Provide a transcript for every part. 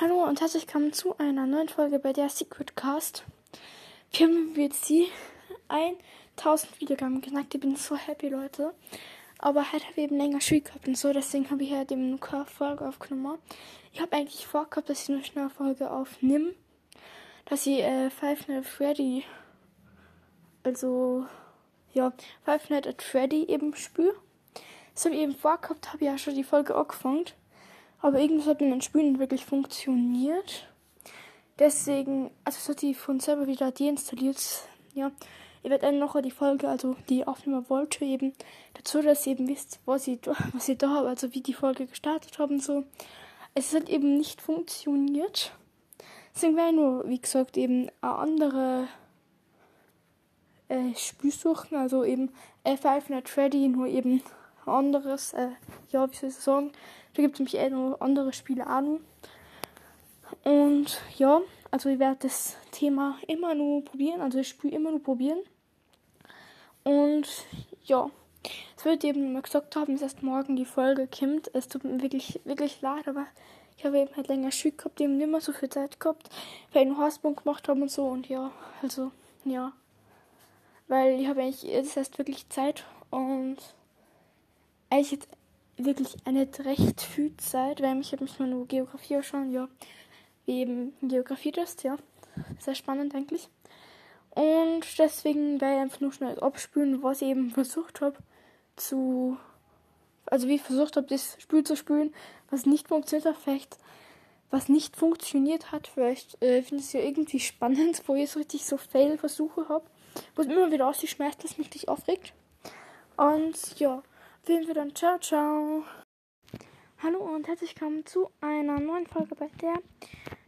Hallo und herzlich willkommen zu einer neuen Folge bei der Secret Cast. Wir haben jetzt die 1000 Wiedergaben geknackt. Ich bin so happy, Leute. Aber heute habe ich eben länger Schule gehabt und so, deswegen habe ich halt eben nur Folge aufgenommen. Ich habe eigentlich vorgehabt, dass ich eine schnelle Folge aufnehme. Dass ich äh, Five Nights at Freddy, also, ja, Five Nights at Freddy eben spüre. Das habe ich eben vorgehabt, habe ich ja schon die Folge angefangen. Aber irgendwas hat mit dem Spielen nicht wirklich funktioniert. Deswegen, also es hat die von selber wieder deinstalliert. Ja, ich werde dann noch die Folge, also die aufnehmen wollte, eben dazu, dass ihr eben wisst, was ich, was ich da habe, also wie die Folge gestartet haben und so. Es hat eben nicht funktioniert. Deswegen wäre nur, wie gesagt, eben eine andere äh, Spielsuchen, also eben F5 Night Freddy, nur eben anderes, äh, ja, wie soll ich sagen, da gibt es nämlich eh noch andere Spiele an. Und ja, also ich werde das Thema immer nur probieren, also ich spiele immer nur probieren. Und ja, es wird eben mal gesagt haben, dass erst morgen die Folge kommt. Es tut mir wirklich, wirklich leid, aber ich habe eben halt länger Schule gehabt, eben nicht mehr so viel Zeit gehabt, weil ich einen Hausbund gemacht habe und so und ja, also ja. Weil ich habe eigentlich jetzt erst wirklich Zeit und eigentlich jetzt wirklich eine recht viel Zeit, weil ich habe mich mal nur Geografie schon, ja, wie eben Geografie ist, ja. Sehr spannend eigentlich. Und deswegen werde ich einfach nur schnell abspülen, was ich eben versucht habe zu. Also wie ich versucht habe, das Spiel zu spülen, was nicht funktioniert hat, vielleicht was nicht funktioniert hat. Vielleicht äh, finde ich es ja irgendwie spannend, wo ich so richtig so Fail-Versuche habe, wo es immer wieder ausgeschmerzt, dass mich dich aufregt. Und ja, sehen wir dann. Ciao, ciao. Hallo und herzlich willkommen zu einer neuen Folge bei der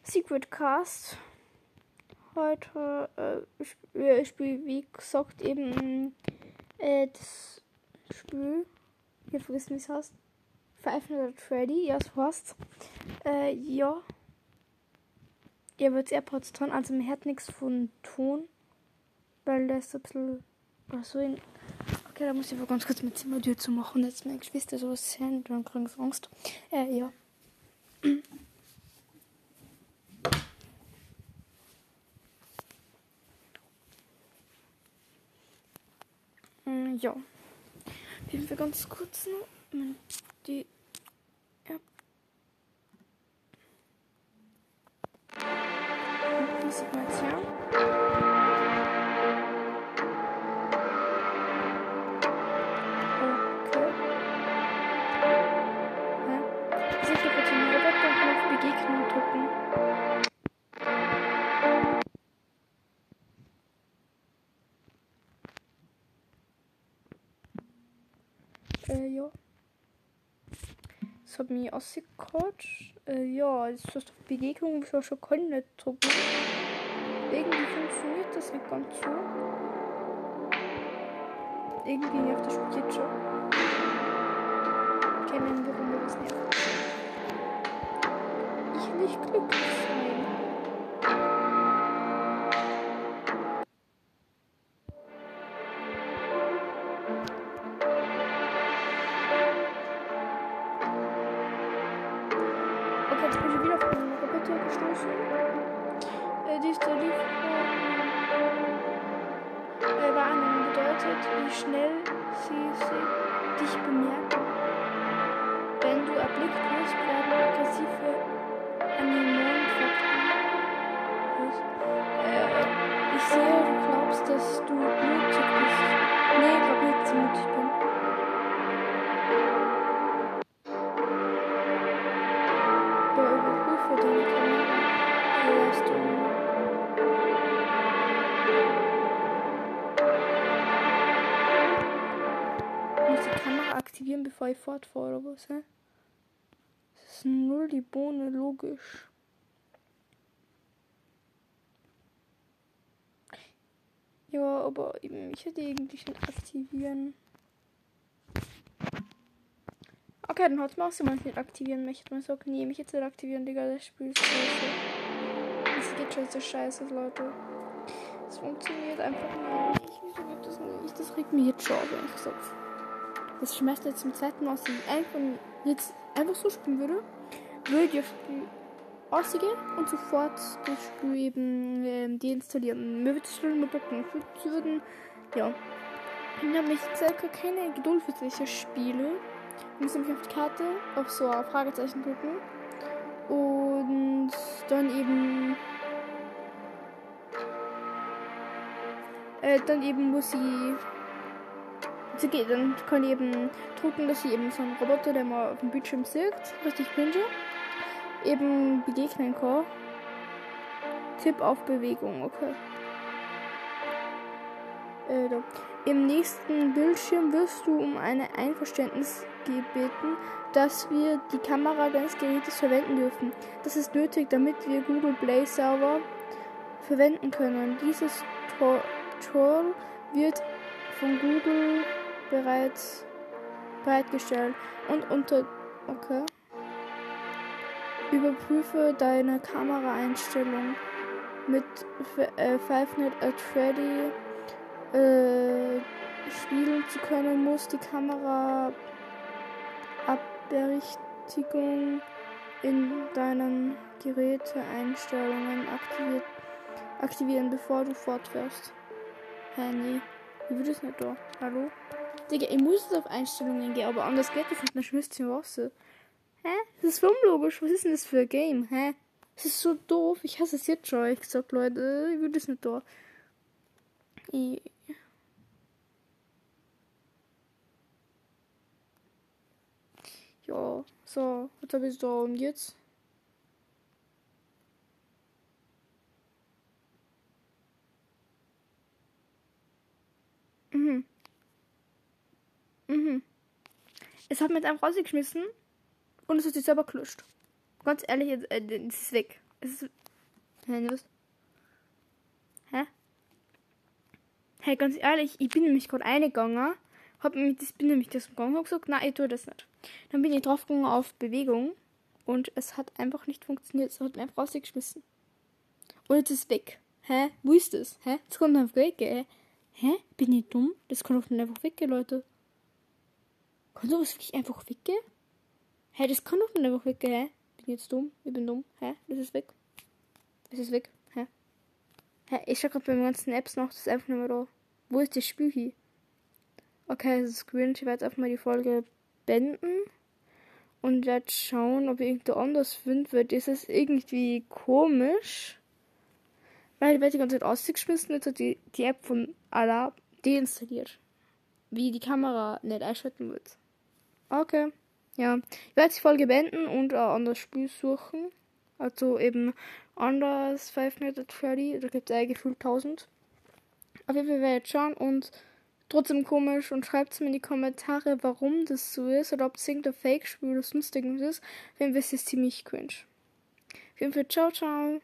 Secret Cast. Heute äh, ich spiele, wie gesagt, eben äh, das Spiel. Ich vergessen, wie es heißt. Five Nights at Freddy, ja, so heißt äh, ja. Ihr wird AirPods dran, also man hört nichts von Ton, weil das ein bisschen so in Okay, da muss ich aber ganz kurz mein Zimmertür zu machen. Jetzt meine Geschwister so sind, dann kriegen sie Angst. Äh, ja. mm, ja. Wir ganz kurz noch die Äh, ja. Das hat mich ausgecoacht. Äh, ja, das ist auf Begegnung, ich war schon keine drücken. Irgendwie funktioniert das nicht ganz so. Irgendwie nervt das Spiel jetzt schon. Kennen, warum wir das nervt nicht glücklich sein. Roboter gestoßen. Äh, dies der Lieferung äh, Warnung bedeutet, wie schnell sie, sie dich bemerken. Wenn du erblickt wirst, werden aggressive äh, ich sehe, du glaubst, dass du mutig bist. Nee, ich glaube nicht, dass mutig aktivieren, bevor ich fortfahre oder was, hä? Das ist null die Bohne, logisch. Ja, aber ich hätte eigentlich nicht aktivieren. Okay, dann hat es mal nicht aktivieren möchte. Man sagt, nee, mich jetzt nicht aktivieren, Digga, das Spiel ist scheiße. Das geht schon so scheiße, Leute. Es funktioniert einfach nicht. Wieso geht das nicht? Das regt mich jetzt schon auf, ehrlich gesagt. Das jetzt zum zweiten Mal, dass ich einfach jetzt einfach so spielen würde. Würde ich spielen. ausgehe und sofort das Spiel eben ähm, deinstallieren. Mir wird es schon mit Blocken würden. Ja. Ich habe mich circa keine Geduld für solche Spiele. Ich muss nämlich auf die Karte auf so ein Fragezeichen drücken. Und dann eben. Äh, dann eben muss ich sie geht, dann kann eben drucken, dass sie eben so einen Roboter, der mal auf dem Bildschirm sieht, richtig cringe, eben begegnen kann. Tipp auf Bewegung, okay. Äh. Im nächsten Bildschirm wirst du um ein Einverständnis gebeten, dass wir die Kamera deines Gerätes verwenden dürfen. Das ist nötig, damit wir Google Play Server verwenden können. Dieses Tor wird von Google bereits bereitgestellt und unter okay. Überprüfe deine Kameraeinstellung mit äh, Five Nights at Freddy äh, spielen zu können, muss die Kamera Abberichtigung in deinen Geräteeinstellungen aktiviert, aktivieren, bevor du fortfährst. Nee. Wie wird es nicht da? Hallo? Digga, ich muss jetzt auf Einstellungen gehen, aber anders geht das nicht. Dann schmilzt sie Wasser. Hä? Das ist unlogisch. Was ist denn das für ein Game? Hä? Das ist so doof. Ich hasse es jetzt schon. Ich gesagt, Leute, ich würde es nicht da. Ich ja, so, was habe ich da und jetzt? Es hat mit einem rausgeschmissen und es hat sich selber gelöscht. Ganz ehrlich, äh, es ist weg. Es ist. Hä, was? Hä? Hey, ganz ehrlich, ich bin nämlich gerade eingegangen, hab mich, das bin nämlich das gegangen und gesagt, nein, ich tue das nicht. Dann bin ich draufgegangen auf Bewegung und es hat einfach nicht funktioniert. Es hat mir einfach rausgeschmissen. Und jetzt ist es weg. Hä? Wo ist das? Hä? Das kann einfach weggehen. Hä? Bin ich dumm? Das kann doch nicht einfach weggehen, Leute. Kann sowas wirklich einfach weggehen? Hä, das kann doch nicht einfach weggehen, hä? Bin ich jetzt dumm? Ich bin dumm. Hä? Das ist weg. Das ist weg. Hä? Hä? Ich schau gerade bei meinen ganzen Apps noch, das ist einfach nicht mehr da. Wo ist das Spiel hier? Okay, das ist cringe. Ich werde einfach mal die Folge beenden. Und werde schauen, ob ich irgendwo anders finde, weil das ist irgendwie komisch. Weil die werde die ganze Zeit ausgeschmissen, jetzt hat die, die App von Allah deinstalliert. Wie die Kamera nicht einschalten wird. Okay. Ja. Ich werde die Folge beenden und ein anderes Spiel suchen. Also eben anders Five Nights at Freddy. Da gibt es eigentlich gefühlt 1000. Auf jeden Fall werde ich jetzt schauen und trotzdem komisch und schreibt es mir in die Kommentare, warum das so ist oder ob es irgendein Fake-Spiel oder sonst irgendwas ist. Fall ist es ziemlich cringe. Auf jeden Fall, ciao, ciao.